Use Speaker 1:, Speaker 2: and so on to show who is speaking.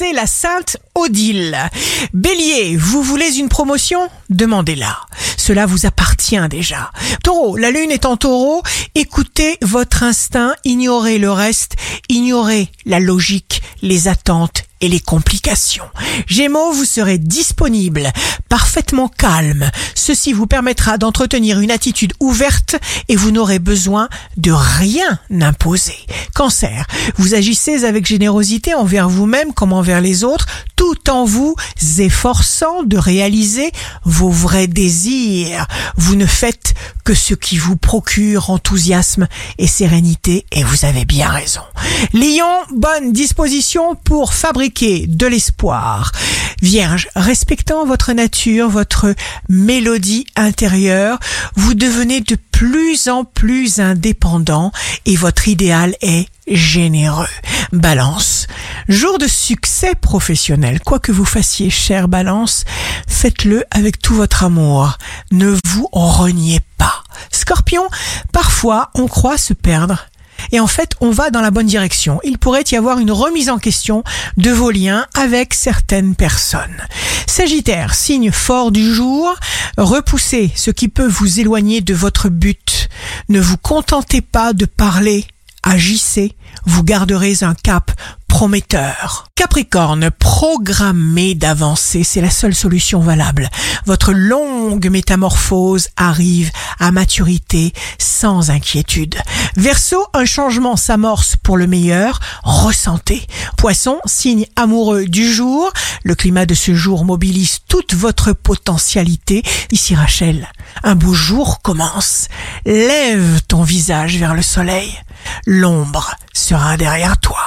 Speaker 1: c'est la Sainte Odile. Bélier, vous voulez une promotion? Demandez-la. Cela vous appartient déjà. Taureau, la lune est en taureau. Écoutez votre instinct, ignorez le reste, ignorez la logique, les attentes et les complications. Gémeaux, vous serez disponible, parfaitement calme. Ceci vous permettra d'entretenir une attitude ouverte et vous n'aurez besoin de rien imposer. Cancer, vous agissez avec générosité envers vous-même comme envers les autres, tout en vous efforçant de réaliser vos vrais désirs. Vous ne faites que ce qui vous procure enthousiasme et sérénité et vous avez bien raison. Lion, bonne disposition pour fabriquer de l'espoir. Vierge, respectant votre nature, votre mélodie intérieure, vous devenez de plus en plus indépendant et votre idéal est généreux. Balance. Jour de succès professionnel. Quoi que vous fassiez, chère Balance, faites-le avec tout votre amour. Ne vous reniez pas. On croit se perdre et en fait on va dans la bonne direction. Il pourrait y avoir une remise en question de vos liens avec certaines personnes. Sagittaire, signe fort du jour, repoussez ce qui peut vous éloigner de votre but. Ne vous contentez pas de parler, agissez, vous garderez un cap prometteur. Capricorne, programmez d'avancer, c'est la seule solution valable. Votre longue métamorphose arrive à maturité sans inquiétude. Verseau, un changement s'amorce pour le meilleur, ressentez. Poisson, signe amoureux du jour, le climat de ce jour mobilise toute votre potentialité. Ici Rachel, un beau jour commence. Lève ton visage vers le soleil, l'ombre sera derrière toi.